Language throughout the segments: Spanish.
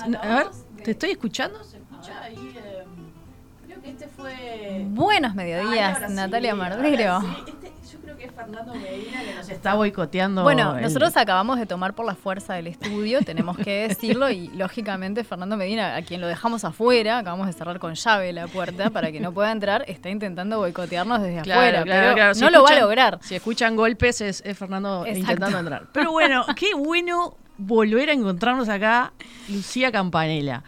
A ver, ¿te estoy escuchando? ¿Se escucha ahí? eh, creo que este fue... Buenos mediodías, sí, Natalia ahora Mardero. sí. Este, yo creo que es Fernando Medina que nos está... Está boicoteando. Bueno, el- nosotros acabamos de tomar por la fuerza del estudio, tenemos que decirlo, y lógicamente Fernando Medina, a quien lo dejamos afuera, acabamos de cerrar con llave la puerta para que no pueda entrar, está intentando boicotearnos desde Claro, afuera, claro, pero claro. Si no lo va a lograr. Si escuchan golpes, es, es Fernando Exacto. intentando entrar. Pero bueno, qué bueno volver a encontrarnos acá, Lucía Campanella.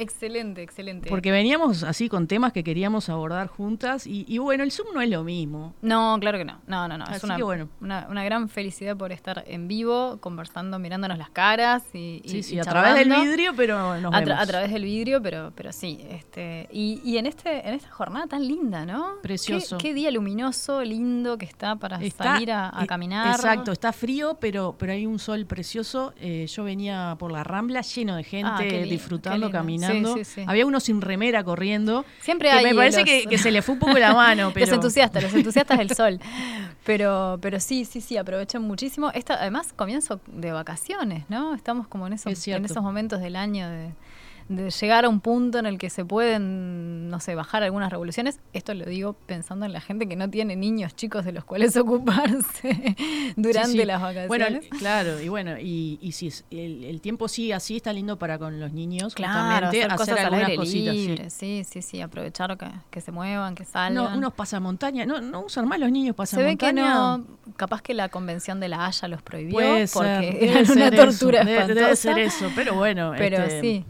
Excelente, excelente. Porque veníamos así con temas que queríamos abordar juntas. Y, y bueno, el Zoom no es lo mismo. No, claro que no. No, no, no. Es una, que bueno. una, una gran felicidad por estar en vivo, conversando, mirándonos las caras y, y- Sí, sí, y a través del vidrio, pero nos a, vemos. a través del vidrio, pero, pero sí. Este, y, en este, en esta jornada tan linda, ¿no? Precioso. Qué, qué día luminoso, lindo que está para Está- salir a, a eh, caminar. Exacto, está frío, pero, pero hay un sol precioso. Eh, yo venía por la rambla lleno de gente, Ah, lindo, disfrutando, lindo. Caminando. Sí, sí, sí. Había uno sin remera corriendo. Siempre que hay me parece que, que se le fue un poco la mano. Pero... Los entusiastas, los entusiastas del sol. Pero, pero sí, sí, sí, aprovechan muchísimo. Esta, además, comienzo de vacaciones, ¿no? Estamos como en Es esos, en esos momentos del año de, de llegar a un punto en el que se pueden, no sé, bajar algunas revoluciones. Esto lo digo pensando en la gente que no tiene niños chicos de los cuales ocuparse durante Sí, sí. las vacaciones. Bueno, claro, y bueno, y, y si es- el, el tiempo sigue así, está lindo para con los niños, Claro, justamente, hacer cosas al algunas aire cositas. sí. libre, sí, sí, sí, aprovechar que, que se muevan, que salgan. No, unos pasamontañas, no, no usan más los niños Se ve que pasamontañas. no, capaz que la convención de la Haya los prohibió Puede porque ser, debe eran una eso, tortura debe- espantosa. Debe ser eso, pero bueno. Pero este, sí,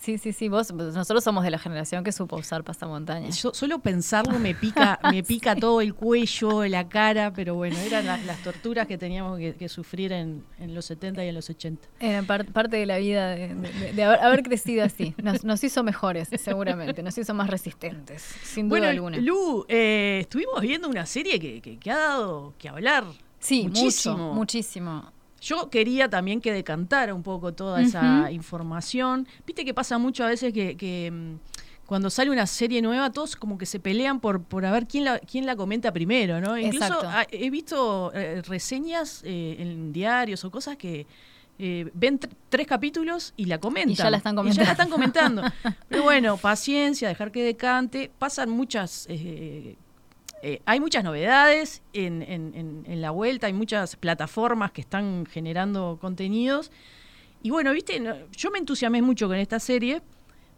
sí, sí, sí, vos, nosotros somos de la generación que supo usar pasamontañas. Yo, solo pensarlo me pica, me pica todo el cuello, la cara, pero bueno, eran la- las torturas que teníamos que, que sufrir en, en los 70 y en los 80. Era par- parte de la vida de, de- de haber, haber crecido así. Nos, nos hizo mejores, seguramente, nos hizo más resistentes, sin duda Bueno, alguna. Lu, eh, estuvimos viendo una serie que, que- que ha dado que hablar. sí, muchísimo. mucho, muchísimo. Yo quería también que decantara un poco toda esa información. Viste que pasa mucho a veces que, que, mm, cuando sale una serie nueva, todos como que se pelean por, por a ver quién la, quién la comenta primero, ¿no? Incluso Exacto. he visto eh, reseñas eh, en diarios o cosas que eh, ven tr- tres capítulos y la comentan. Y ya la están Y ya la están comentando. comentando. Pero bueno, paciencia, dejar que decante. Pasan muchas... eh, hay muchas novedades en, en- la vuelta, hay muchas plataformas que están generando contenidos. Y bueno, viste, yo me entusiasmé mucho con esta serie,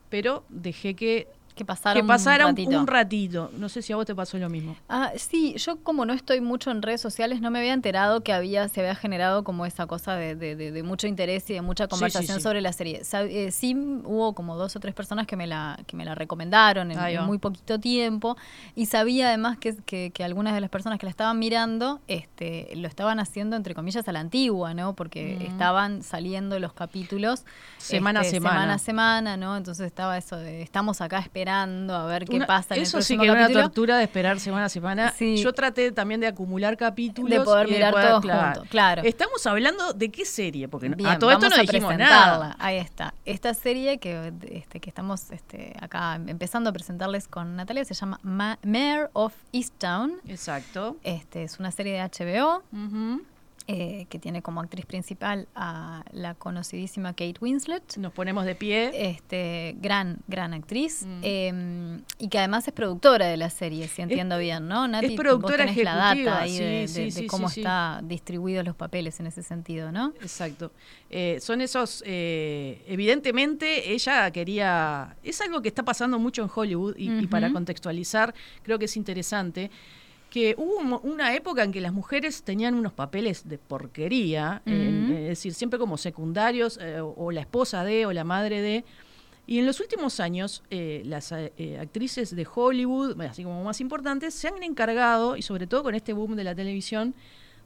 pero dejé que, Que pasara, que pasara un ratito. un ratito. No sé si a vos te pasó lo mismo. Ah, sí, yo como no estoy mucho en redes sociales, no me había enterado que había, se había generado como esa cosa de, de- de- de mucho interés y de mucha conversación sí, sí. sobre la serie. Eh, sí hubo como dos o tres personas que me la, que me la recomendaron en, muy poquito tiempo y sabía además que, que, que algunas de las personas que la estaban mirando este, lo estaban haciendo entre comillas a la antigua, ¿no? Porque Mm. estaban saliendo los capítulos Semana a este, semana. semana a semana, ¿no? Entonces estaba eso de estamos acá esperando a ver qué Una- pasa en el eso sí que es una capítulo. tortura de esperar semana a semana. Sí. Yo traté también de acumular capítulos. De poder y mirar poder- todos juntos, claro. Estamos hablando de qué serie, porque Bien, a todo esto no dijimos nada. Ahí está. Esta serie que, este, que estamos este, acá empezando a presentarles con Natalia se llama Ma- Mayor of Easttown. Exacto. Este, es una serie de HBO Ujú. Eh, que tiene como actriz principal a la conocidísima Kate Winslet. Nos ponemos de pie. Este, gran, gran actriz. Mm. eh, y que además es productora de la serie, si entiendo bien, ¿no? Nati, es productora vos tenés la ejecutiva, data ahí de, sí, de- sí, de sí, cómo sí, sí. está distribuidos los papeles en ese sentido, ¿no? Exacto. Eh, son esos, eh, evidentemente ella quería, es algo que está pasando mucho en Hollywood y, y para contextualizar creo que es interesante, que hubo una época en que las mujeres tenían unos papeles de porquería, en- Ujú. es decir, siempre como secundarios, eh, o, la esposa de, o la madre de. Y en los últimos años, eh, las eh, actrices de Hollywood, así como más importantes, se han encargado, y sobre todo con este boom de la televisión,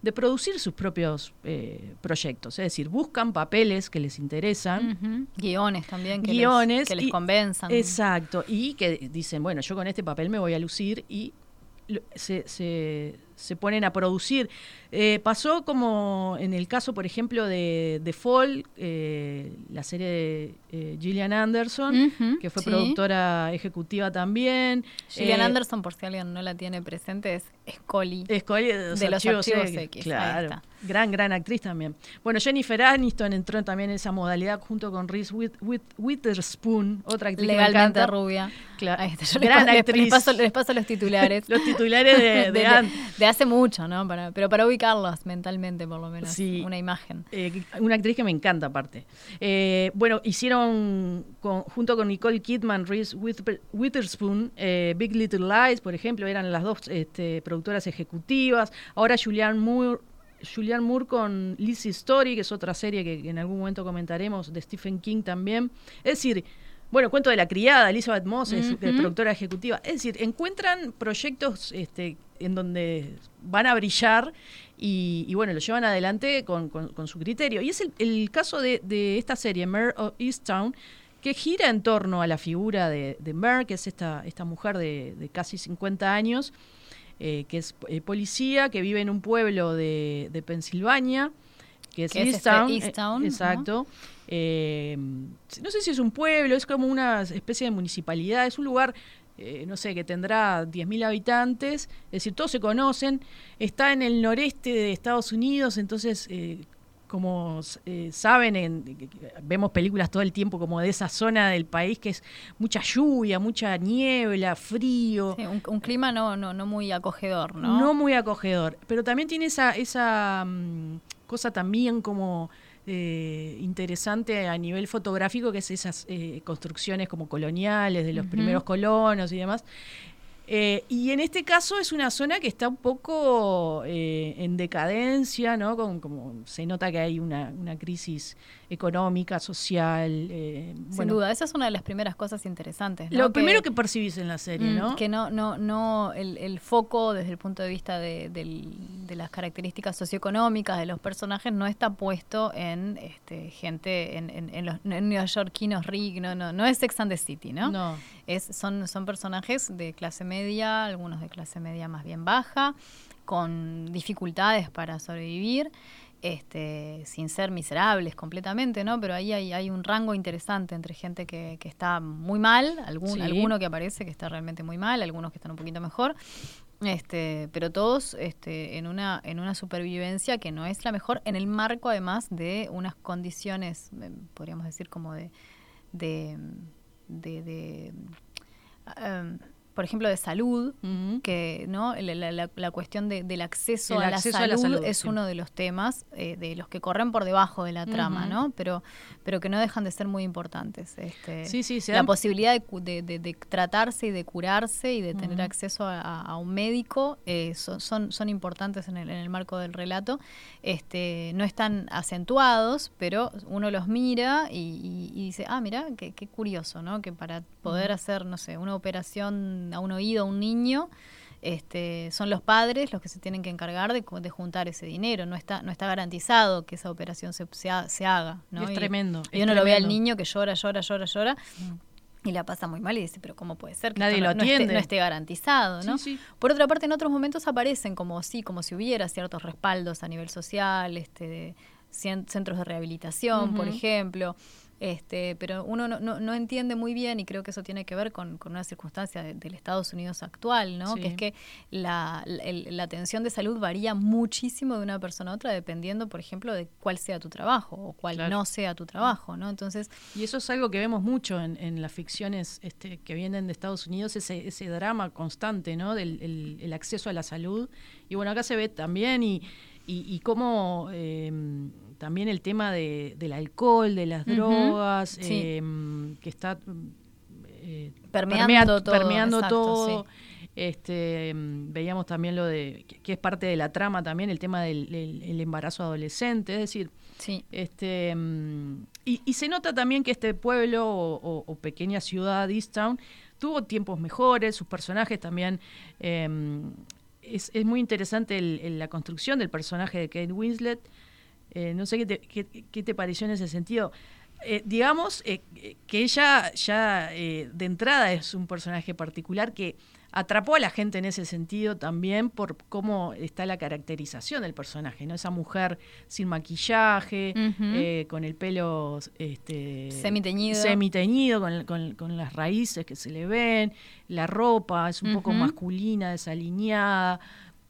de producir sus propios eh, proyectos. Es decir, buscan papeles que les interesan. Guiones también que Guiones les, que les y- convenzan. Exacto, y que dicen, bueno, yo con este papel me voy a lucir y se, se- se ponen a producir. Eh, pasó como en el caso, por ejemplo, de The Fall, eh, la serie de eh, Gillian Anderson, que fue sí. productora ejecutiva también. Gillian Eh, Anderson, por si alguien no la tiene presente, es Scully. Scully de los, De los archivos, X, Claro. Gran, gran actriz también. Bueno, Jennifer Aniston entró también en esa modalidad junto con Reese With- With- Witherspoon, otra actriz Legalmente rubia. Claro. Ahí está, yo Gran les- actriz. Les, paso, les paso los titulares. Los titulares de, de, de, de- hace mucho, ¿no? Para, pero para ubicarlas mentalmente, por lo menos. Sí. Una imagen. eh, una actriz que me encanta aparte. Eh, bueno, hicieron con- junto con Nicole Kidman, Reese Wither- Witherspoon, eh, Big Little Lies, por ejemplo, eran las dos este, productoras ejecutivas. Ahora Julianne Moore, Julianne Moore con Lizzie Story, que es otra serie que, que en algún momento comentaremos, de Stephen King también. Es decir, bueno, cuento de la criada, Elizabeth Moss, es productora ejecutiva. Es decir, encuentran proyectos este, en donde van a brillar y, y, bueno, lo llevan adelante con, con- con su criterio. Y es el, el caso de, de esta serie, Mare of Easttown, que gira en torno a la figura de, de Mare, que es esta, esta mujer de, de casi 50 años, eh, que es eh, policía, que vive en un pueblo de, de Pensilvania, que es es este Easttown. eh, Easttown, ¿no? exacto. Eh, no sé si es un pueblo, es como una especie de municipalidad, es un lugar, eh, no sé, que tendrá 10.000 habitantes, es decir, todos se conocen, está en el noreste de Estados Unidos, entonces, eh, como eh, saben, en- vemos películas todo el tiempo como de esa zona del país que es mucha lluvia, mucha niebla, frío. Sí, un, un clima no, no, no muy acogedor, ¿no? ¿no? muy acogedor. Pero también tiene esa, esa mm, cosa también como eh, interesante a nivel fotográfico, que es esas eh, construcciones como coloniales de los primeros colonos y demás. Eh, y en este caso es una zona que está un poco eh, en decadencia, ¿no? Con, como se nota que hay una, una crisis económica, social. eh, Sin bueno, duda, esa es una de las primeras cosas interesantes. ¿no? Lo primero que percibís en la serie, Mm, ¿no? Que no, no, no, el, el foco desde el punto de vista de, del- de las características socioeconómicas de los personajes no está puesto en este, gente, en, en, en los en neoyorquinos ricos, no, no, no es Sex and the City, ¿no? No. Es, son, son personajes de clase media, algunos de clase media más bien baja, con dificultades para sobrevivir, este, sin ser miserables completamente, ¿no? Pero ahí hay, hay un rango interesante entre gente que, que está muy mal, algún, Sí. alguno que aparece que está realmente muy mal, algunos que están un poquito mejor. Este, pero todos este, en una en una supervivencia que no es la mejor en el marco además de unas condiciones eh, podríamos decir como de de, de, de, em, por ejemplo de salud que no la, la- la- cuestión de- del acceso, a, la acceso a la salud es sí. uno de los temas eh, de los que corren por debajo de la trama no pero pero que no dejan de ser muy importantes este Sí, sí, se la posibilidad de, de- de- tratarse y de curarse y de tener acceso a un médico eh, son, son, son importantes en el, en el marco del relato. Este, no están acentuados, pero uno los mira y, y- y dice, ah, mira, qué, qué curioso, ¿no? Que para poder hacer, no sé, una operación a un oído a un niño, este, son los padres los que se tienen que encargar de, de juntar ese dinero. No está, no está garantizado que esa operación se, se, ha- se haga. ¿no? Es Y- tremendo, Y uno lo ve al niño que llora, llora, llora, llora. Y la pasa muy mal y dice, pero ¿cómo puede ser que Nadie esto lo no, no esté, no garantizado? ¿no? Sí, sí. Por otra parte, en otros momentos aparecen como sí, como si hubiera ciertos respaldos a nivel social, este, de centros de rehabilitación, por ejemplo. Este, pero uno no, no, no entiende muy bien y creo que eso tiene que ver con, con una circunstancia de- del Estados Unidos actual, ¿no? Sí. Que es que la, la- el- la atención de salud varía muchísimo de una persona a otra dependiendo, por ejemplo, de cuál sea tu trabajo o cuál Claro. no sea tu trabajo, ¿no? Entonces, Y eso es algo que vemos mucho en, en las ficciones este, que vienen de Estados Unidos, ese, ese drama constante, ¿no? Del el, el acceso a la salud. Y bueno, acá se ve también y, y, y cómo eh, también el tema de, del alcohol, de las drogas, sí. eh, que está eh, Permeando permea- todo, permeando exacto, todo. Este, mm, veíamos también lo de, que, que es parte de la trama también, el tema del el- el embarazo adolescente, es decir, sí. este, y, y se nota también que este pueblo o, o- o pequeña ciudad, Easttown, tuvo tiempos mejores, sus personajes también em, es, es muy interesante el- la construcción del personaje de Kate Winslet. Eh, no sé qué te, qué- te pareció en ese sentido. Eh, digamos eh, que ella ya eh, de entrada es un personaje particular que atrapó a la gente en ese sentido también por cómo está la caracterización del personaje, ¿no? Esa mujer sin maquillaje, eh, con el pelo este, Semiteñido. semiteñido, con, con- con las raíces que se le ven, la ropa es un poco masculina, desalineada.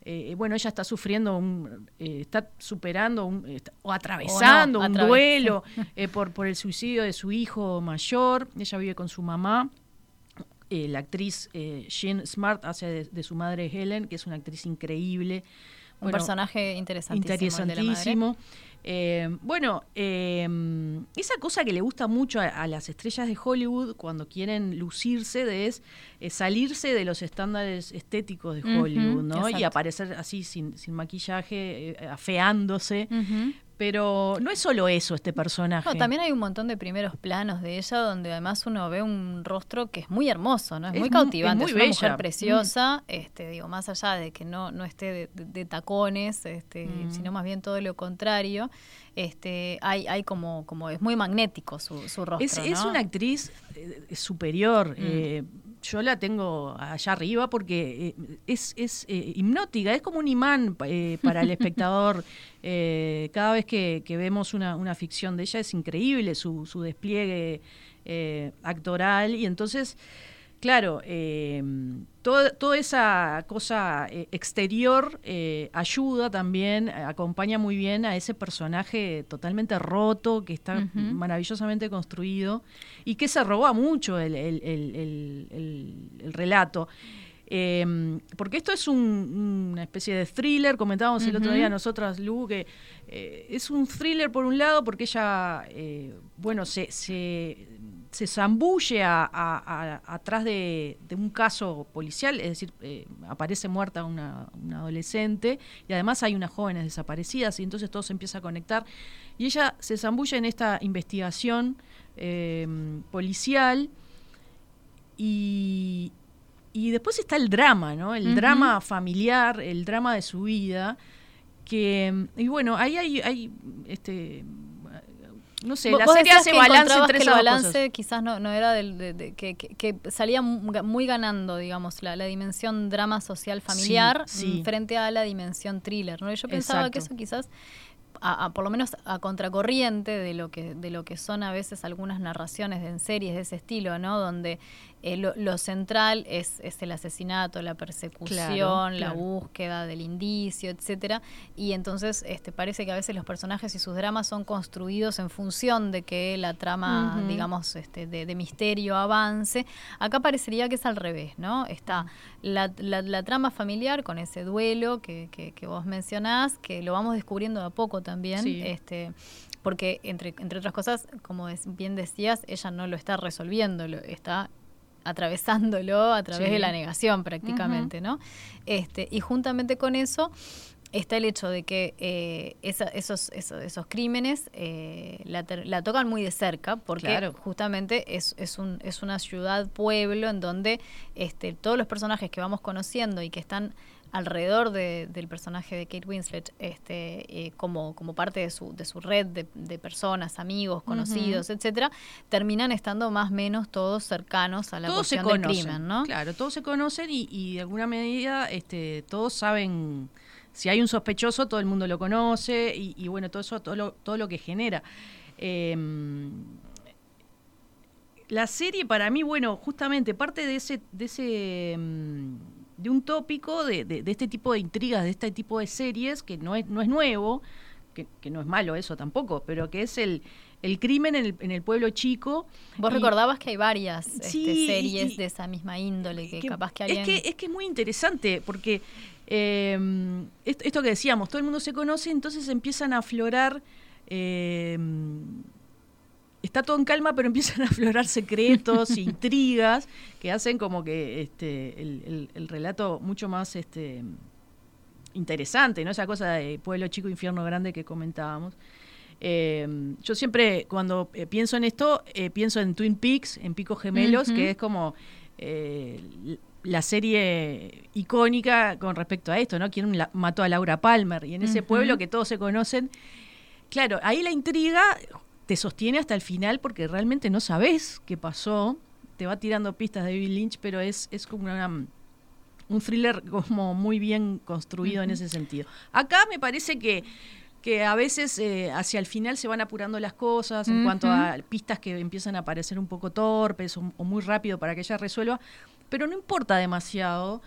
Eh, bueno, ella está sufriendo, un, eh, está superando un- está- o atravesando un duelo eh, por, por el suicidio de su hijo mayor. Ella vive con su mamá. Eh, la actriz eh, Jean Smart hace de, de su madre Helen, que es una actriz increíble. Un Bueno, personaje interesantísimo. interesantísimo. Eh, bueno, eh, esa cosa que le gusta mucho a, a las estrellas de Hollywood cuando quieren lucirse de es salirse de los estándares estéticos de Hollywood, ¿no? Y aparecer así sin, sin maquillaje, eh, afeándose. Pero no es solo eso este personaje. No, también hay un montón de primeros planos de ella donde además uno ve un rostro que es muy hermoso, ¿no? Es, Es muy mu- cautivante, es una mujer bella. preciosa, este, digo, más allá de que no, no esté de, de- de tacones, este, Mm. sino más bien todo lo contrario, este, hay, hay como, como es muy magnético su, su rostro. Es, una actriz eh, superior. Mm. eh, yo la tengo allá arriba porque eh, es, es eh, hipnótica, es como un imán eh, para el espectador. Eh, cada vez que, que vemos una, una ficción de ella es increíble su, su despliegue actoral y entonces, claro, eh, todo- toda esa cosa eh, exterior eh, ayuda también, eh, acompaña muy bien a ese personaje totalmente roto, que está maravillosamente construido y que se roba mucho el, el- el- el- el- el relato. Eh, porque esto es un- una especie de thriller, comentábamos el otro día nosotras, Lu, que eh, es un thriller por un lado porque ella, eh, bueno, se, se, se zambulle a- a- a- atrás de, de un caso policial, es decir, eh, aparece muerta una, una adolescente y además hay unas jóvenes desaparecidas y entonces todo se empieza a conectar. Y ella se zambulle en esta investigación eh, policial y, y después está el drama, ¿no? El drama familiar, el drama de su vida. Que, y bueno, ahí hay, hay este, no sé, la serie hace que balance entre el balance cosas. quizás no, no era del, de- de- que, que- que salía mu- muy ganando, digamos, la, la dimensión drama social familiar sí. mm, frente a la dimensión thriller, ¿no? Y yo pensaba que eso quizás a- a- por lo menos a contracorriente de lo que de lo que son a veces algunas narraciones en series de ese estilo, ¿no? Donde eh, lo, lo central es, es el asesinato, la persecución, Claro, la claro. búsqueda del indicio, etcétera. Y entonces este parece que a veces los personajes y sus dramas son construidos en función de que la trama, digamos, este, de, de misterio avance. Acá parecería que es al revés, ¿no? Está la, la- la trama familiar con ese duelo que, que- que vos mencionás, que lo vamos descubriendo de a poco también. Sí. Este, porque, entre, entre otras cosas, como bien decías, ella no lo está resolviendo, lo está atravesándolo a través Sí. de la negación prácticamente, ¿no? Este, y juntamente con eso está el hecho de que eh, esa- esos, esos, esos crímenes eh, la, ter- la tocan muy de cerca porque Claro. justamente es, es, un, es una ciudad-pueblo en donde este, todos los personajes que vamos conociendo y que están alrededor de- del personaje de Kate Winslet este, eh, como, como parte de su, de su red de, de personas, amigos, conocidos, etcétera, terminan estando más o menos todos cercanos a la todos se cuestión del conocen, crimen, ¿no? Claro, todos se conocen y, y de alguna medida este, todos saben, si hay un sospechoso, todo el mundo lo conoce y, y bueno, todo eso, todo lo, todo lo que genera. Eh, la serie para mí, bueno, justamente parte de ese, de ese, mm, de un tópico de, de- de este tipo de intrigas, de este tipo de series, que no es, no es nuevo, que, que no es malo eso tampoco, pero que es el, el crimen en el, en el pueblo chico. Vos Y- recordabas que hay varias este, series y- de esa misma índole que, que- capaz que alguien... es que es que es muy interesante porque eh, esto, esto que decíamos todo el mundo se conoce entonces empiezan a aflorar eh, está todo en calma pero empiezan a aflorar secretos intrigas que hacen como que este el, el- el relato mucho más este interesante no esa cosa de pueblo chico infierno grande que comentábamos. Eh, yo siempre cuando eh, pienso en esto, eh, pienso en Twin Peaks, en Picos Gemelos, que es como la serie icónica con respecto a esto, ¿no? Quién la- mató a Laura Palmer y en ese pueblo que todos se conocen. Claro, ahí la intriga te sostiene hasta el final porque realmente no sabes qué pasó. Te va tirando pistas de David Lynch, pero es, es como una, un thriller como muy bien construido en ese sentido. Acá me parece que, que a veces eh, hacia el final se van apurando las cosas en cuanto a pistas que empiezan a parecer un poco torpes o, o muy rápido para que ella resuelva, pero no importa demasiado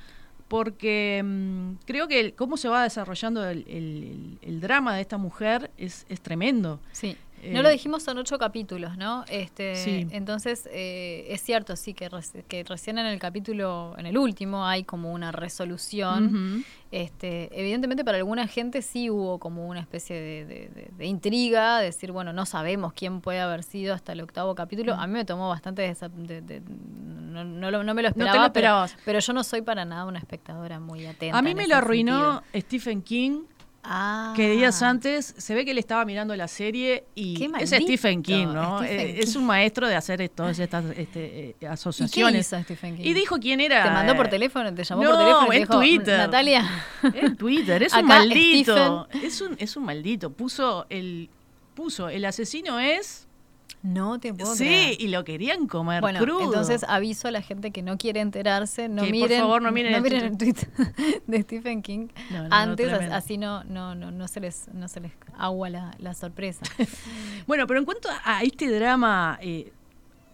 porque mm, creo que el- cómo se va desarrollando el, el- el- el drama de esta mujer es, es tremendo. Sí. Eh, No lo dijimos, son ocho capítulos, ¿no? Este, Sí. Entonces, eh, es cierto, sí, que, reci- que recién en el capítulo, en el último, hay como una resolución. Este, evidentemente, para alguna gente sí hubo como una especie de, de- de- de intriga, decir, bueno, no sabemos quién puede haber sido hasta el octavo capítulo. A mí me tomó bastante no, no lo- no me lo No te lo esperaba. pero- yo no soy para nada una espectadora muy atenta. A mí me lo arruinó sentido. Stephen King. Ah. que días antes se ve que él estaba mirando la serie y es Stephen King, ¿no? Stephen Eh, Es King. un maestro de hacer todas estas este, eh, ¿Y qué asociaciones. hizo Stephen King? Y dijo quién era. ¿Te mandó por eh, teléfono? ¿Te llamó no, por teléfono? te en dijo, Twitter. Natalia. En Twitter, es un maldito. Es un, es un maldito. Puso el, puso el asesino es. No te puedo Sí, creer. y lo querían comer Bueno, crudo. entonces aviso a la gente que no quiere enterarse, no Que, por miren, favor, no miren el el tweet de Stephen King No, no, no, antes, así no, no, no, no se les, no se les agua la, la sorpresa. Bueno, pero en cuanto a este drama eh,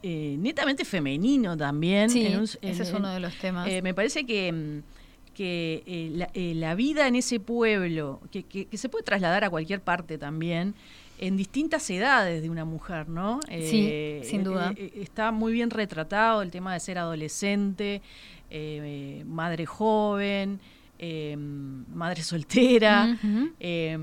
eh, netamente femenino también. Sí, en un- ese es uno de los temas. Eh, me parece que, mm, que eh, la, eh, la vida en ese pueblo, que, que- que se puede trasladar a cualquier parte también, en distintas edades de una mujer, ¿no? Sí, sin duda. eh, eh, está muy bien retratado el tema de ser adolescente, eh, madre joven, eh, madre soltera. Eh,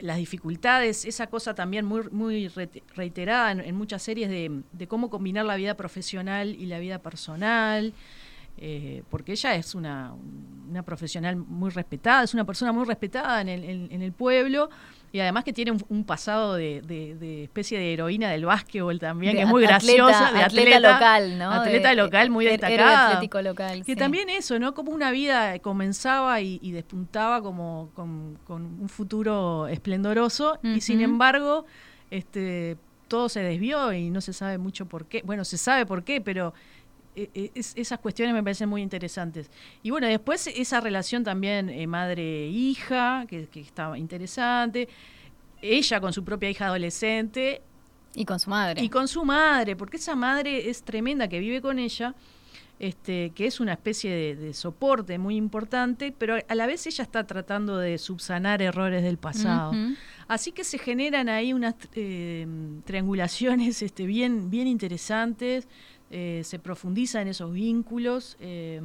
las dificultades, esa cosa también muy, muy re- reiterada en, en muchas series de, de cómo combinar la vida profesional y la vida personal, eh, porque ella es una, una profesional muy respetada, es una persona muy respetada en el, en- en el pueblo y además que tiene un, un pasado de, de- de especie de heroína del básquetbol también, De que es muy atleta- graciosa, de atleta atleta, local, ¿no? Atleta De- local muy héroe destacada. atlético local, Que sí. también eso, ¿no? Como una vida comenzaba y, y despuntaba como con, con un futuro esplendoroso y sin embargo este, todo se desvió y no se sabe mucho por qué. Bueno, se sabe por qué, pero eh, eh, es- esas cuestiones me parecen muy interesantes. Y bueno, después esa relación también eh, madre-hija, que, que estaba interesante. Ella con su propia hija adolescente Y con su madre. y con su madre, porque esa madre es tremenda que vive con ella, este, que es una especie de, de soporte muy importante, pero a la vez ella está tratando de subsanar errores del pasado. Así que se generan ahí unas eh, triangulaciones este, bien, bien interesantes, eh, se profundiza en esos vínculos. eh,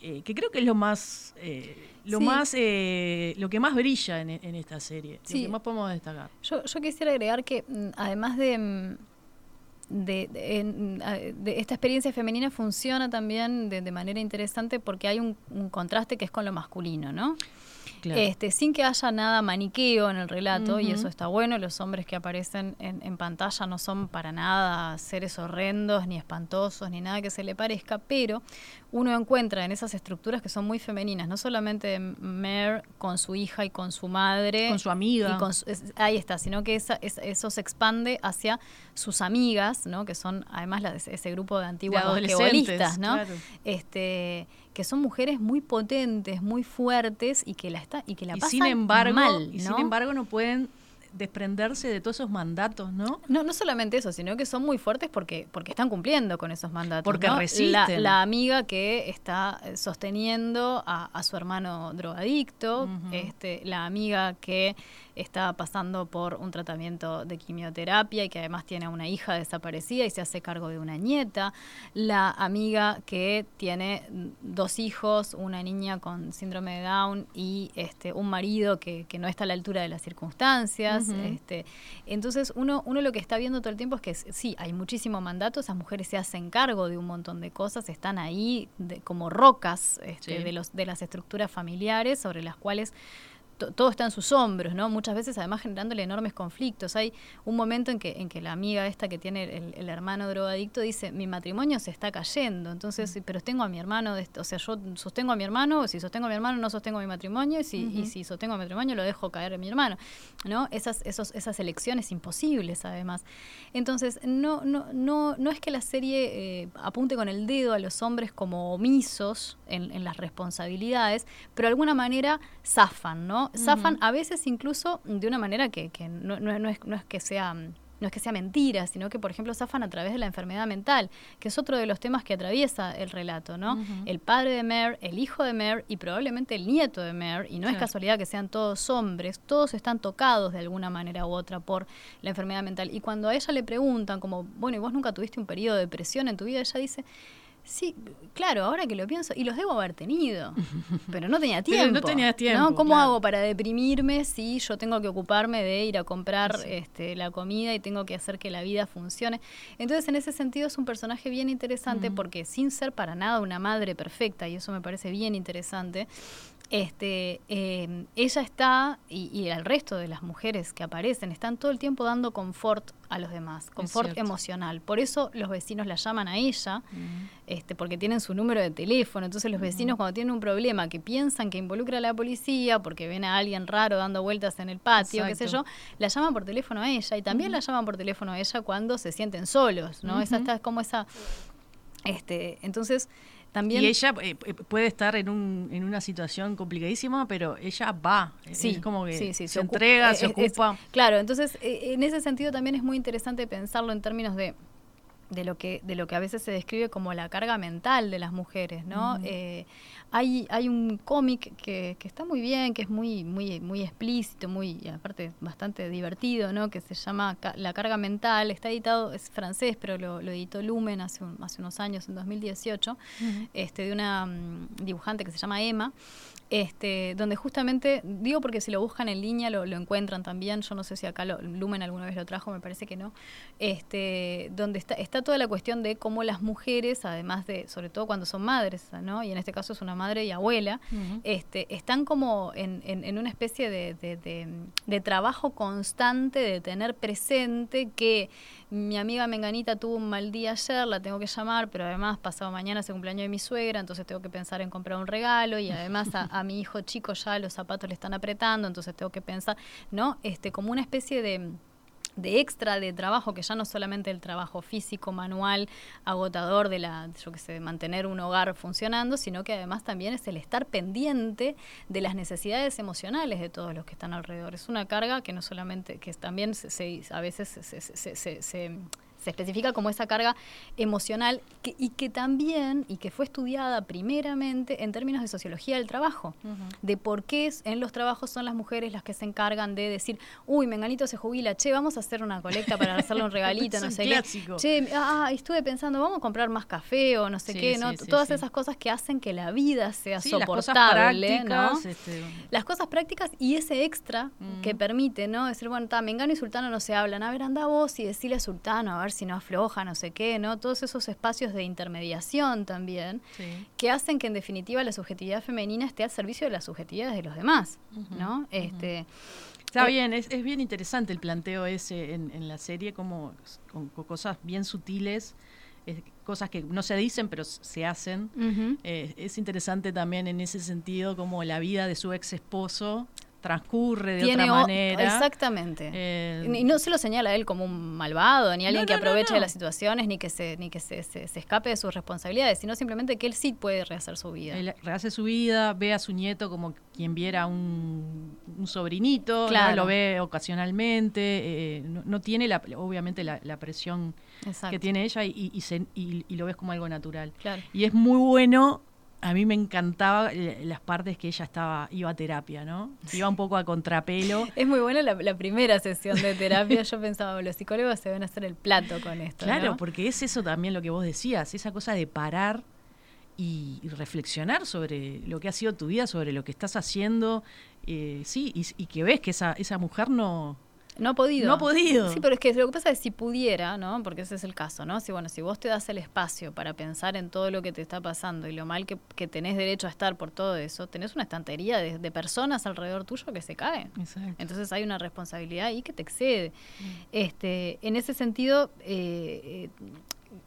eh, que creo que es lo más eh, lo Sí. más eh, lo que más brilla en, en esta serie Sí. lo que más podemos destacar Yo, yo quisiera agregar que mm, además de, mm, de, de- esta experiencia femenina funciona también de, de manera interesante porque hay un, un contraste que es con lo masculino, ¿no? Claro. Este, sin que haya nada maniqueo en el relato, y eso está bueno, los hombres que aparecen en, en pantalla no son para nada seres horrendos, ni espantosos, ni nada que se le parezca, pero uno encuentra en esas estructuras que son muy femeninas, no solamente Mare con su hija y con su madre, Con su amiga. y con su- es- ahí está, sino que esa- es- eso se expande hacia sus amigas, ¿no? que son además las- ese grupo de antiguas basquetbolistas, ¿no? claro. este que son mujeres muy potentes, muy fuertes y que la está y que la y pasan sin embargo mal, y sin embargo no pueden desprenderse de todos esos mandatos no No, no solamente eso, sino que son muy fuertes porque, porque están cumpliendo con esos mandatos. Porque ¿no? resisten. La, la amiga que está eh, sosteniendo a, a su hermano drogadicto, este, la amiga que está pasando por un tratamiento de quimioterapia y que además tiene a una hija desaparecida y se hace cargo de una nieta, la amiga que tiene dos hijos, una niña con síndrome de Down y este, un marido que, que no está a la altura de las circunstancias. Este, entonces uno, uno lo que está viendo todo el tiempo es que sí, hay muchísimo mandato, esas mujeres se hacen cargo de un montón de cosas, están ahí de- como rocas este, Sí. de, los, de las estructuras familiares sobre las cuales todo está en sus hombros, ¿no? Muchas veces además generándole enormes conflictos. Hay un momento en que, en que la amiga esta que tiene el, hermano drogadicto dice, mi matrimonio se está cayendo, entonces, pero tengo a mi hermano, de, o sea, yo sostengo a mi hermano, si sostengo a mi hermano no sostengo mi matrimonio, y si, y si sostengo a mi matrimonio lo dejo caer a mi hermano, ¿no? Esas, esos, esas elecciones imposibles además. Entonces, no, no, no, no es que la serie eh, apunte con el dedo a los hombres como omisos en, en las responsabilidades, pero de alguna manera zafan, ¿no? Zafan a veces incluso de una manera que, no, es, que sea no es que sea mentira, sino que, por ejemplo, zafan a través de la enfermedad mental, que es otro de los temas que atraviesa el relato, ¿no? El padre de Mer, el hijo de Mer y probablemente el nieto de Mer, y no es casualidad que sean todos hombres, todos están tocados de alguna manera u otra por la enfermedad mental. Y cuando a ella le preguntan, como, bueno, ¿y vos nunca tuviste un periodo de depresión en tu vida? Ella dice, Sí, claro, ahora que lo pienso, y los debo haber tenido, pero no tenía tiempo. no tenía tiempo. ¿Cómo hago para deprimirme si yo tengo que ocuparme de ir a comprar este, la comida y tengo que hacer que la vida funcione? Entonces, en ese sentido, es un personaje bien interesante porque sin ser para nada una madre perfecta, y eso me parece bien interesante, este, em, ella está, y, el resto de las mujeres que aparecen, están todo el tiempo dando confort a los demás, confort emocional. Por eso los vecinos la llaman a ella, este, porque tienen su número de teléfono. Entonces los vecinos cuando tienen un problema que piensan que involucra a la policía, porque ven a alguien raro dando vueltas en el patio, qué sé yo, la llaman por teléfono a ella. Y también la llaman por teléfono a ella cuando se sienten solos, ¿no? Esa está como esa... Este, entonces y ella eh, eh, puede estar en, un, en una situación complicadísima, pero ella va. Sí, es como que se, entrega, se ocupa. claro, entonces eh, en ese sentido también es muy interesante pensarlo en términos de de lo que de lo que a veces se describe como la carga mental de las mujeres no eh, hay hay un cómic que, que, está muy bien que es muy muy muy explícito muy aparte bastante divertido no que se llama la carga mental. Está editado es francés pero lo, editó Lumen hace hace unos años en 2018 este de una mm, dibujante que se llama Emma este, donde justamente, digo porque si lo buscan en línea lo, encuentran también, yo no sé si acá lo, Lumen alguna vez lo trajo, me parece que no, este, donde está, está toda la cuestión de cómo las mujeres, además de, sobre todo cuando son madres, ¿no? y en este caso es una madre y abuela, este, están como en, en, una especie de, de, de trabajo constante, de tener presente que mi amiga Menganita tuvo un mal día ayer, la tengo que llamar, pero además pasado mañana es el cumpleaños de mi suegra, entonces tengo que pensar en comprar un regalo y además a, mi hijo chico ya los zapatos le están apretando, entonces tengo que pensar, ¿no? Este, como una especie de de extra de trabajo, que ya no solamente el trabajo físico, manual, agotador de la, yo que sé, mantener un hogar funcionando, sino que además también es el estar pendiente de las necesidades emocionales de todos los que están alrededor. Es una carga que no solamente, que también se, a veces se, se, se especifica como esa carga emocional y que también, y que fue estudiada primeramente en términos de sociología del trabajo, de por qué en los trabajos son las mujeres las que se encargan de decir, uy, Menganito se jubila, che, vamos a hacer una colecta para hacerle un regalito, no sé qué. Che, ah, estuve pensando, vamos a comprar más café o no sé qué, ¿no? Todas esas cosas que hacen que la vida sea soportable, las cosas, este, las cosas prácticas y ese extra que permite, ¿no? Decir, bueno, está, Mengano y Sultano no se hablan, a ver, anda vos y decirle a Sultano, a ver si no afloja, no sé qué, ¿no? Todos esos espacios de intermediación también, que hacen que en definitiva la subjetividad femenina esté al servicio de las subjetividades de los demás, ¿no? este, Está eh, bien, es, bien interesante el planteo ese en, la serie, como con, cosas bien sutiles, cosas que no se dicen pero se hacen. Eh, es interesante también en ese sentido como la vida de su ex esposo transcurre de otra manera. Exactamente. Eh, y no se lo señala a él como un malvado, ni alguien que aproveche de las situaciones, ni que se, ni que se, se, escape de sus responsabilidades, sino simplemente que él sí puede rehacer su vida. Él rehace su vida, ve a su nieto como quien viera un, un sobrinito, lo ve ocasionalmente, eh, no, tiene la, obviamente la, presión que tiene ella y, y, y, lo ves como algo natural. Y es muy bueno a mí me encantaba las partes que ella estaba iba a terapia, ¿no? Iba un poco a contrapelo. Es muy buena la, primera sesión de terapia. Yo pensaba, los psicólogos se van a hacer el plato con esto. Claro, porque es eso también lo que vos decías, esa cosa de parar y, reflexionar sobre lo que ha sido tu vida, sobre lo que estás haciendo, eh, sí, y, que ves que esa, esa mujer no, No ha podido. No ha podido. Sí, pero es que lo que pasa es si pudiera, ¿no? Porque ese es el caso, ¿no? Si bueno, si vos te das el espacio para pensar en todo lo que te está pasando y lo mal que, que tenés derecho a estar por todo eso, tenés una estantería de, de personas alrededor tuyo que se caen. Exacto. Entonces hay una responsabilidad ahí que te excede. Este, en ese sentido, eh, eh,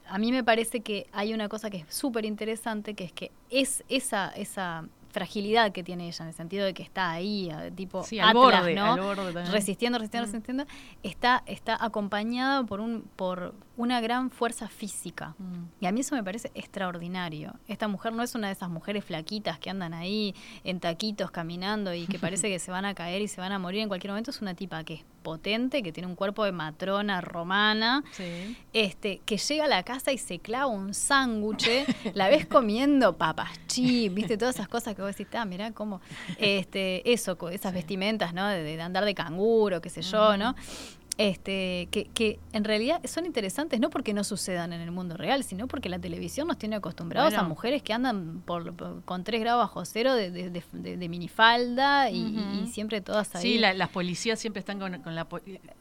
a mí me parece que hay una cosa que es súper interesante, que es que es esa, esa fragilidad que tiene ella, en el sentido de que está ahí, tipo Sí, al Atlas, borde, ¿no? al borde también. resistiendo, resistiendo, Mm. resistiendo, está, está acompañada por un, por una gran fuerza física. Mm. Y a mí eso me parece extraordinario. Esta mujer no es una de esas mujeres flaquitas que andan ahí en taquitos caminando y que parece que se van a caer y se van a morir en cualquier momento. Es una tipa que es potente, que tiene un cuerpo de matrona romana, Sí. este, que llega a la casa y se clava un sándwich, la ves comiendo papas chips, viste, todas esas cosas que vos decís, ah, mirá cómo, este, eso, esas vestimentas, ¿no? De, de andar de canguro, qué sé yo, ¿no? Este, que, que en realidad son interesantes no porque no sucedan en el mundo real, sino porque la televisión nos tiene acostumbrados a mujeres que andan por, por- con 3 grados bajo cero de, de, de- de- de minifalda y, siempre todas ahí. Sí, la- las policías siempre están con, con la...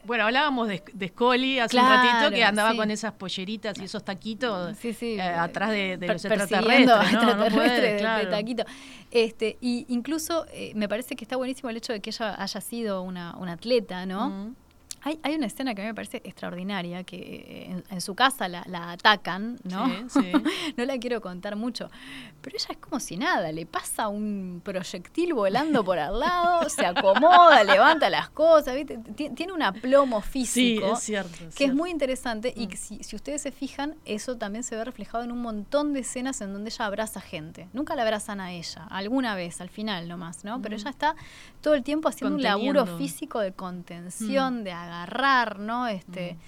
Bueno, hablábamos de, Scully hace un ratito que andaba sí. con esas polleritas y esos taquitos Sí, sí. eh, atrás de, los extraterrestres. ¿no? No puede, claro. taquito. Este, y incluso eh, me parece que está buenísimo el hecho de que ella haya sido una, una atleta, ¿no? Mm. Hay, hay una escena que a mí me parece extraordinaria, que eh, en, en su casa la, la atacan, ¿no? Sí, sí. no la quiero contar mucho, pero ella es como si nada, le pasa un proyectil volando por al lado, se acomoda, levanta las cosas, Tiene un aplomo Sí, físico es cierto. es que es muy interesante y Mm. que si, si ustedes se fijan, eso también se ve reflejado en un montón de escenas en donde ella abraza gente. Nunca la abrazan a ella, alguna vez, al final nomás, ¿no? Pero Mm. ella está todo el tiempo haciendo un laburo físico de contención, de agarrar, ¿no? Este, Mm.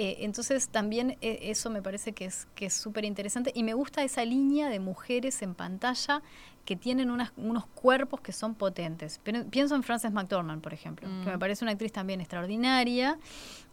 eh, entonces también eh, eso me parece que es que es súper interesante y me gusta esa línea de mujeres en pantalla que tienen unas- unos cuerpos que son potentes. Pero pienso en Frances McDormand, por ejemplo, que Mm. me parece una actriz también extraordinaria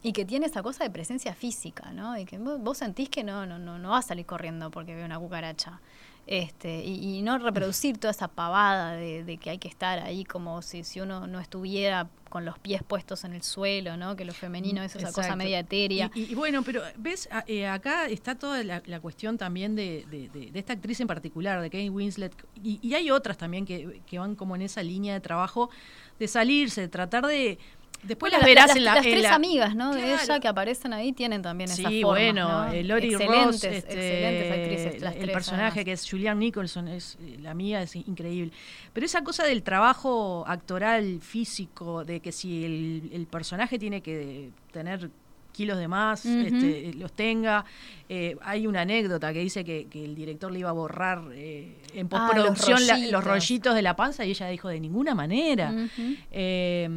y que tiene esa cosa de presencia física, ¿no? Y que vos, vos sentís que no, no, no, no va a salir corriendo porque ve una cucaracha. Este, y, y no reproducir toda esa pavada de, de que hay que estar ahí como si, si uno no estuviera con los pies puestos en el suelo, ¿no? Que lo femenino es esa cosa media etérea. Y, y- y bueno, pero ves, eh, acá está toda la, la cuestión también de, de- esta actriz en particular, de Kate Winslet, y, y hay otras también que, que van como en esa línea de trabajo, de salirse, de tratar de... Después Bueno, las verás las, en la... las en tres la- amigas, ¿no? De ella que aparecen ahí tienen también esa Sí, forma. bueno, ¿no? eh, Lori excelentes, Ross, este, excelentes actrices. Las el tres, personaje además. que es Julianne Nicholson, es eh, la mía, es increíble. Pero esa cosa del trabajo actoral, físico, de que si el, el personaje tiene que tener kilos de más, Ujú. este, los tenga. Eh, hay una anécdota que dice que, que el director le iba a borrar eh, en Ah, postproducción los la- rollitos. los rollitos de la panza y ella dijo de ninguna manera. Eh,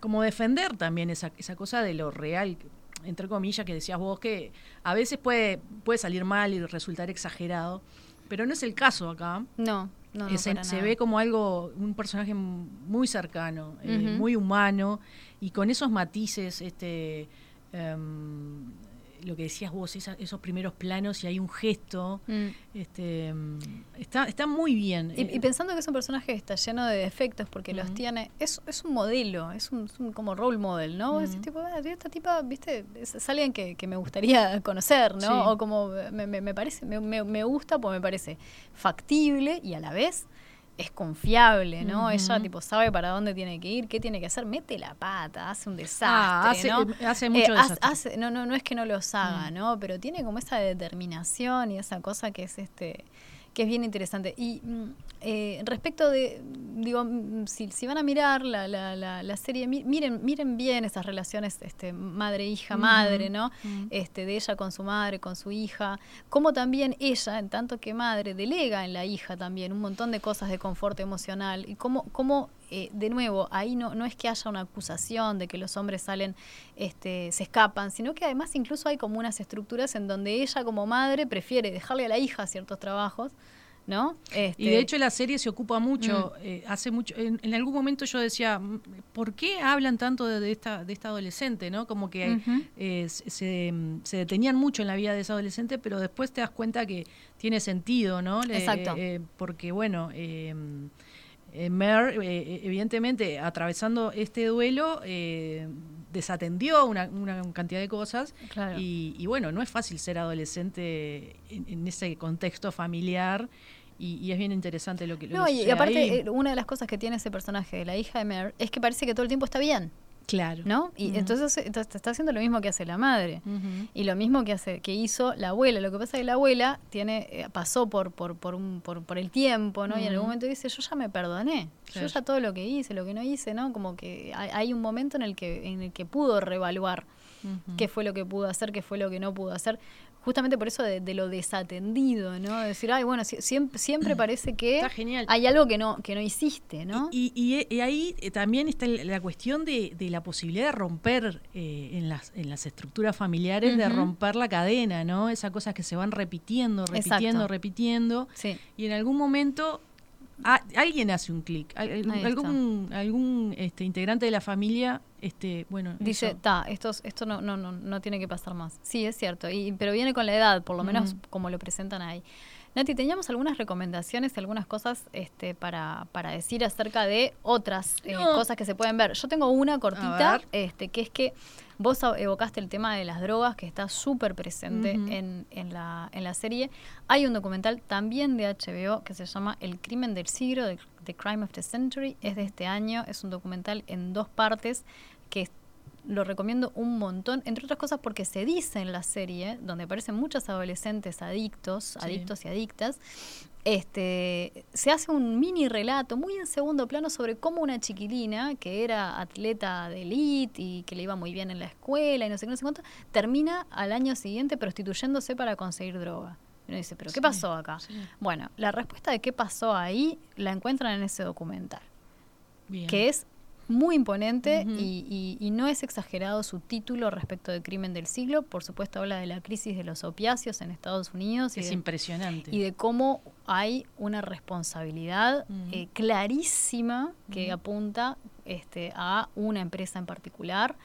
como defender también esa, esa cosa de lo real, entre comillas, que decías vos, que a veces puede, puede salir mal y resultar exagerado, pero no es el caso acá. No, no, no. Eh, se, se ve como algo, un personaje muy cercano, eh, muy humano, y con esos matices, este em, lo que decías vos, esa- esos primeros planos y hay un gesto, Mm. este, em, está, está muy bien. Y, Eh, y pensando que es un personaje que está lleno de defectos porque los tiene, es, es un modelo, es un, es un como role model, ¿no? Ujú. tipo, "Ah, esta tipa, viste, es, es alguien que, que me gustaría conocer, ¿no? Sí. O como me, me- me parece, me, me- me gusta porque me parece factible y a la vez es confiable, ¿no? Ella tipo sabe para dónde tiene que ir, qué tiene que hacer, mete la pata, hace un desastre, Ah, hace- ¿no? hace mucho haz- desastre. hace- no, no, no es que no los haga, Mm. ¿no? Pero tiene como esa determinación y esa cosa que es este que es bien interesante. Y mm, eh, respecto de, digo, mm, si, si van a mirar la, la, la, la serie, mi- miren, miren bien esas relaciones este, madre-hija-madre, ¿no? Este, de ella con su madre, con su hija, como también ella, en tanto que madre, delega en la hija también un montón de cosas de confort emocional y cómo, cómo eh, de nuevo, ahí no, no es que haya una acusación de que los hombres salen, este, se escapan, sino que además incluso hay como unas estructuras en donde ella como madre prefiere dejarle a la hija ciertos trabajos, ¿no? Este, Y de hecho la serie se ocupa mucho, eh, hace mucho, en, en algún momento yo decía, "Mm, ¿por qué hablan tanto de, de esta, de esta adolescente? ¿no? Como que eh, se, se, mm, se detenían mucho en la vida de esa adolescente, pero después te das cuenta que tiene sentido, ¿no? Le- Exacto. porque bueno, eh, eh, Mer, eh, evidentemente, atravesando este duelo, eh, desatendió una, una cantidad de cosas. Claro. Y, y bueno, no es fácil ser adolescente en, en ese contexto familiar. Y, y es bien interesante lo que, lo No, que y, aparte, ahí. eh, una de las cosas que tiene ese personaje la hija de Mer es que parece que todo el tiempo está bien, claro. ¿no? Y Ujú. entonces, entonces está haciendo lo mismo que hace la madre. Y lo mismo que hace, que hizo la abuela. Lo que pasa es que la abuela tiene, eh, pasó por, por, por, un, por, por el tiempo, ¿no? Y en algún momento dice, yo ya me perdoné. Claro. Yo ya todo lo que hice, lo que no hice, ¿no? Como que hay, hay un momento en el que, en el que pudo reevaluar qué fue lo que pudo hacer, qué fue lo que no pudo hacer. Justamente por eso de, de lo desatendido, ¿no? De decir, ay, bueno, si- siempre, siempre parece que Está genial. hay algo que no, que no hiciste, ¿no? Y, y- y ahí eh, también está la cuestión de, de la posibilidad de romper eh, en, las, en las estructuras familiares, de romper la cadena, ¿no? Esas cosas que se van repitiendo, repitiendo, Exacto. repitiendo. sí. Y en algún momento a- alguien hace un clic. Al- al- Ahí está. Algún, algún este, integrante de la familia, este, bueno, Dice, ta, esto, esto no, no, no, no tiene que pasar más. Sí, es cierto, y, pero viene con la edad, por lo menos como lo presentan ahí. Nati, teníamos algunas recomendaciones y algunas cosas este, para, para decir acerca de otras eh, No. cosas que se pueden ver. Yo tengo una cortita, este, que es que vos evocaste el tema de las drogas, que está súper presente en, en, la, en la serie. Hay un documental también de HBO que se llama El crimen del siglo, The Crime of the Century, es de este año, es un documental en dos partes que lo recomiendo un montón, entre otras cosas porque se dice en la serie, donde aparecen muchos adolescentes adictos, adictos y adictas, este, se hace un mini relato muy en segundo plano sobre cómo una chiquilina que era atleta de elite y que le iba muy bien en la escuela y no sé qué, no sé cuánto, termina al año siguiente prostituyéndose para conseguir droga. Y uno dice, ¿pero qué Sí, pasó acá? sí. Bueno, la respuesta de qué pasó ahí la encuentran en ese documental Bien. que es muy imponente y, y- y no es exagerado su título respecto del crimen del siglo. Por supuesto habla de la crisis de los opiáceos en Estados Unidos y es de, impresionante. y de cómo hay una responsabilidad eh, clarísima que apunta este, a una empresa en particular.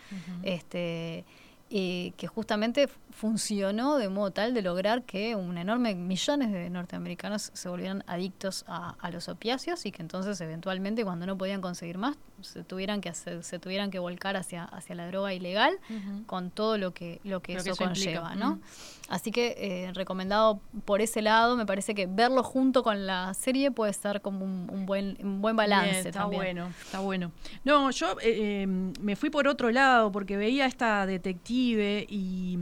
Este, eh, que justamente funcionó de modo tal de lograr que un enorme millones de norteamericanos se volvieran adictos a, a los opiáceos y que entonces eventualmente cuando no podían conseguir más se tuvieran que hacer, se tuvieran que volcar hacia, hacia la droga ilegal con todo lo que lo que Lo que eso implica. conlleva, ¿no? Mm. Así que eh, recomendado por ese lado, me parece que verlo junto con la serie puede ser como un, un buen un buen balance Bien, está también. bueno, está bueno. No, yo eh, me fui por otro lado porque veía esta detective y,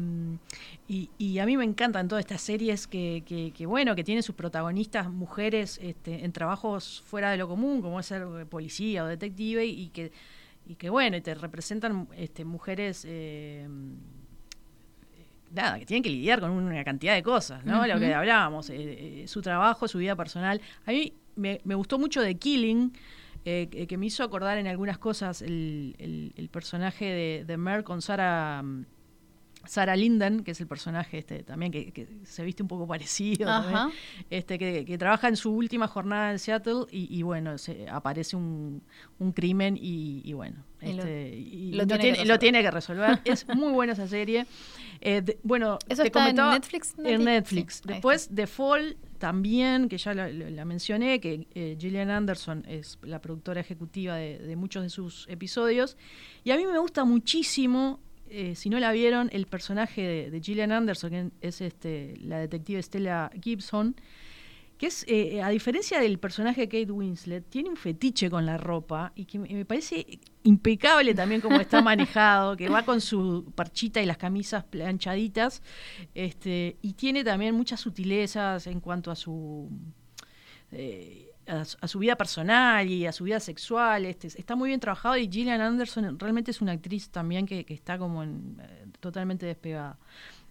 y, y a mí me encantan todas estas series que, que, que, bueno, que tienen sus protagonistas mujeres este, en trabajos fuera de lo común, como es ser policía o detective y que y que bueno, y te representan este, mujeres eh, nada, que tienen que lidiar con una cantidad de cosas, ¿no? Lo que hablábamos, eh, eh, su trabajo, su vida personal. A mí me, me gustó mucho de Killing, eh, que, me hizo acordar en algunas cosas el, el- el personaje de, de Mer con Sarah, mm, Sarah Linden, que es el personaje este también que, que se viste un poco parecido, también, este que, que trabaja en su última jornada en Seattle y, y bueno, se, aparece un, un crimen y, y bueno, Y este, lo lo, tiene que tiene, lo resolver. tiene que resolver. es muy buena esa serie. Eh, de- bueno, ¿Eso te está en Netflix? En Netflix. Sí, Después, The Fall también, que ya la, la- la mencioné, que eh, Gillian Anderson es la productora ejecutiva de, de muchos de sus episodios. Y a mí me gusta muchísimo, eh, si no la vieron, el personaje de, de Gillian Anderson, que es este, la detective Stella Gibson, que es, eh, a diferencia del personaje de Kate Winslet, tiene un fetiche con la ropa y que me, parece impecable también como está manejado, que va con su parchita y las camisas planchaditas, este, y tiene también muchas sutilezas en cuanto a su eh, a, su- vida personal y a su vida sexual. Este, está muy bien trabajado y Gillian Anderson realmente es una actriz también que, que está como en, eh, totalmente despegada.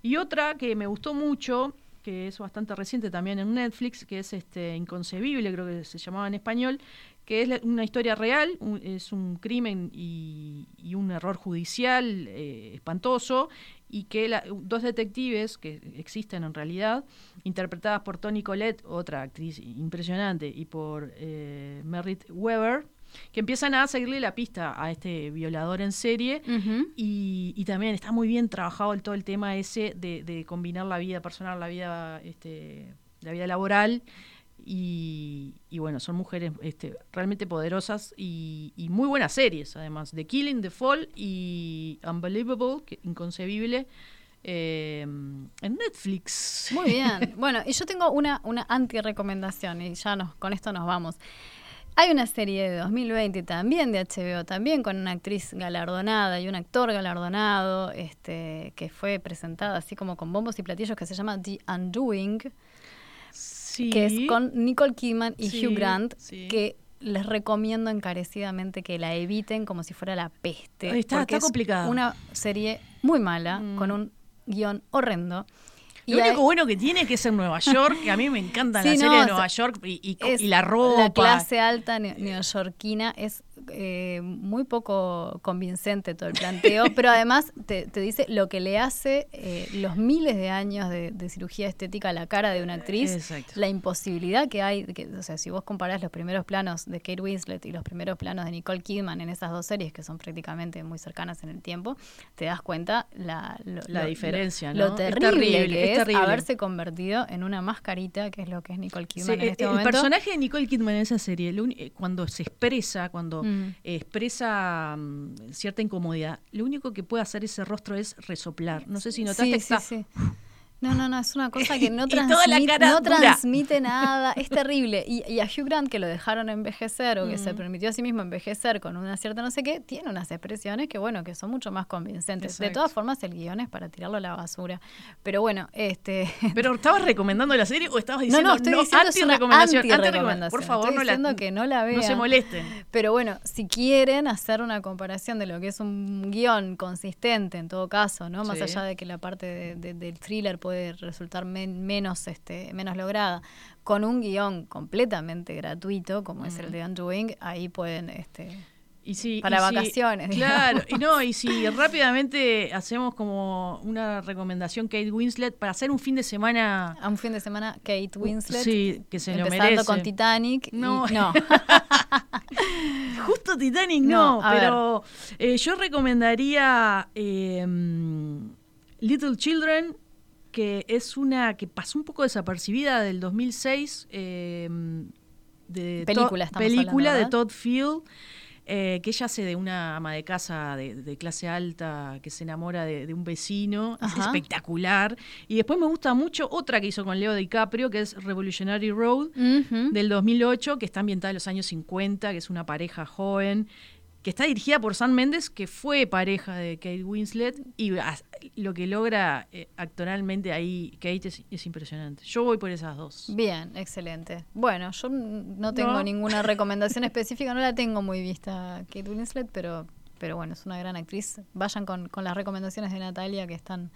Y otra que me gustó mucho, que es bastante reciente también en Netflix, que es este Inconcebible, creo que se llamaba en español, que es una historia real, un- es un crimen y, y un error judicial eh, espantoso, y que la- dos detectives que existen en realidad, interpretadas por Toni Collette, otra actriz impresionante, y por eh, Merritt Weber, que empiezan a seguirle la pista a este violador en serie y, y también está muy bien trabajado el, todo el tema ese de, de combinar la vida personal, la vida, este, la vida laboral y, y bueno, son mujeres este, realmente poderosas y, y muy buenas series, además. The Killing, The Fall y Unbelievable, que, inconcebible, eh, en Netflix. Muy bien. Bueno, y yo tengo una, una anti-recomendación y ya nos, con esto nos vamos. Hay una serie de 2020 también de HBO, también con una actriz galardonada y un actor galardonado, este, que fue presentada así como con bombos y platillos, que se llama The Undoing, Sí. que es con Nicole Kidman y Sí, Hugh Grant, sí. que les recomiendo encarecidamente que la eviten como si fuera la peste. Ay, está- porque está es complicada. Una serie muy mala, Mm. con un guion horrendo. Lo Y hay- único bueno que tiene que ser Nueva York, que a mí me encantan Sí, las no, series de Nueva York y, y es la ropa. La clase alta ne- neoyorquina es eh, muy poco convincente todo el planteo, pero además te, te dice lo que le hace eh, los miles de años de, de cirugía estética a la cara de una actriz, Exacto. la imposibilidad que hay, que, o sea, si vos comparás los primeros planos de Kate Winslet y los primeros planos de Nicole Kidman en esas dos series que son prácticamente muy cercanas en el tiempo, te das cuenta la, lo- La lo- diferencia, lo, ¿no? lo Es terrible, terrible, que es es, terrible. haberse convertido en una mascarita, que es lo que es Nicole Sí, Kidman en eh, este el momento. personaje de Nicole Kidman en esa serie, cuando se expresa, cuando Mm. Eh, expresa mm, cierta incomodidad, lo único que puede hacer ese rostro es resoplar. No sé si notaste Sí, que sí, está- sí. No, no, no, es una cosa que no transmite, no transmite nada, es terrible. Y, y a Hugh Grant, que lo dejaron envejecer o que se Mm. permitió a sí mismo envejecer con una cierta no sé qué, tiene unas expresiones que, bueno, que son mucho más convincentes. De todas formas, el guion es para tirarlo a la basura. Pero bueno, este... ¿Pero estabas recomendando la serie o estabas No, diciendo no, estoy diciendo es una anti-recomendación? anti-recomendación. Por favor, Estoy no, la, diciendo que no la no se vean. molesten. Pero bueno, si quieren hacer una comparación de lo que es un guion consistente, en todo caso, ¿no? Más Sí. allá de que la parte de- de- del thriller puede resultar men- menos, este, menos lograda, con un guion completamente gratuito, como es el de Undoing, ahí pueden, este, Y si, Para y si- vacaciones, Claro, y no, y si rápidamente hacemos como una recomendación Kate Winslet para hacer un fin de semana a un fin de semana Kate Winslet, Sí, que se lo empezando merece. con Titanic, y- No. no. Justo Titanic no, pero eh, yo recomendaría eh, mm, Little Children, que es una que pasó un poco desapercibida del 2006. eh, de Película película hablando, de. Todd Field. eh, que ella hace de una ama de casa de, de clase alta que se enamora de, de un vecino. Es espectacular. Y después me gusta mucho otra que hizo con Leo DiCaprio, que es Revolutionary Road del 2008, que está ambientada en los años 50, que es una pareja joven, que está dirigida por Sam Mendes, que fue pareja de Kate Winslet, y lo que logra eh, actoralmente ahí Kate es, es impresionante. Yo voy por esas dos. Bien, excelente. Bueno, yo no tengo No. ninguna recomendación específica, no la tengo muy vista Kate Winslet, pero, pero bueno, es una gran actriz. Vayan con, con las recomendaciones de Natalia que están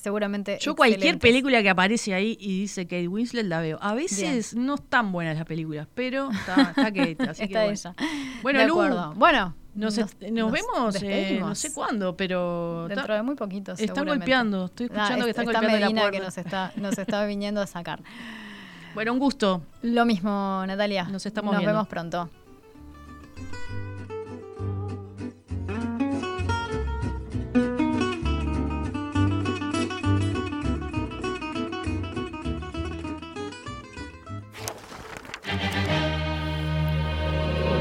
seguramente. Yo cualquier película que aparece ahí y dice Kate Winslet la veo. A veces no están buenas las películas, pero está, está Kate. Así Está que bueno. ella. Bueno, de Lu. Bueno, Nos, nos vemos, eh, no sé cuándo, pero Dentro de muy poquito. Están golpeando, estoy escuchando que es- están está golpeando la Medina puerta. que nos está, nos está viniendo a sacar. Bueno, un gusto. Lo mismo, Natalia. Nos estamos Nos viendo. vemos pronto.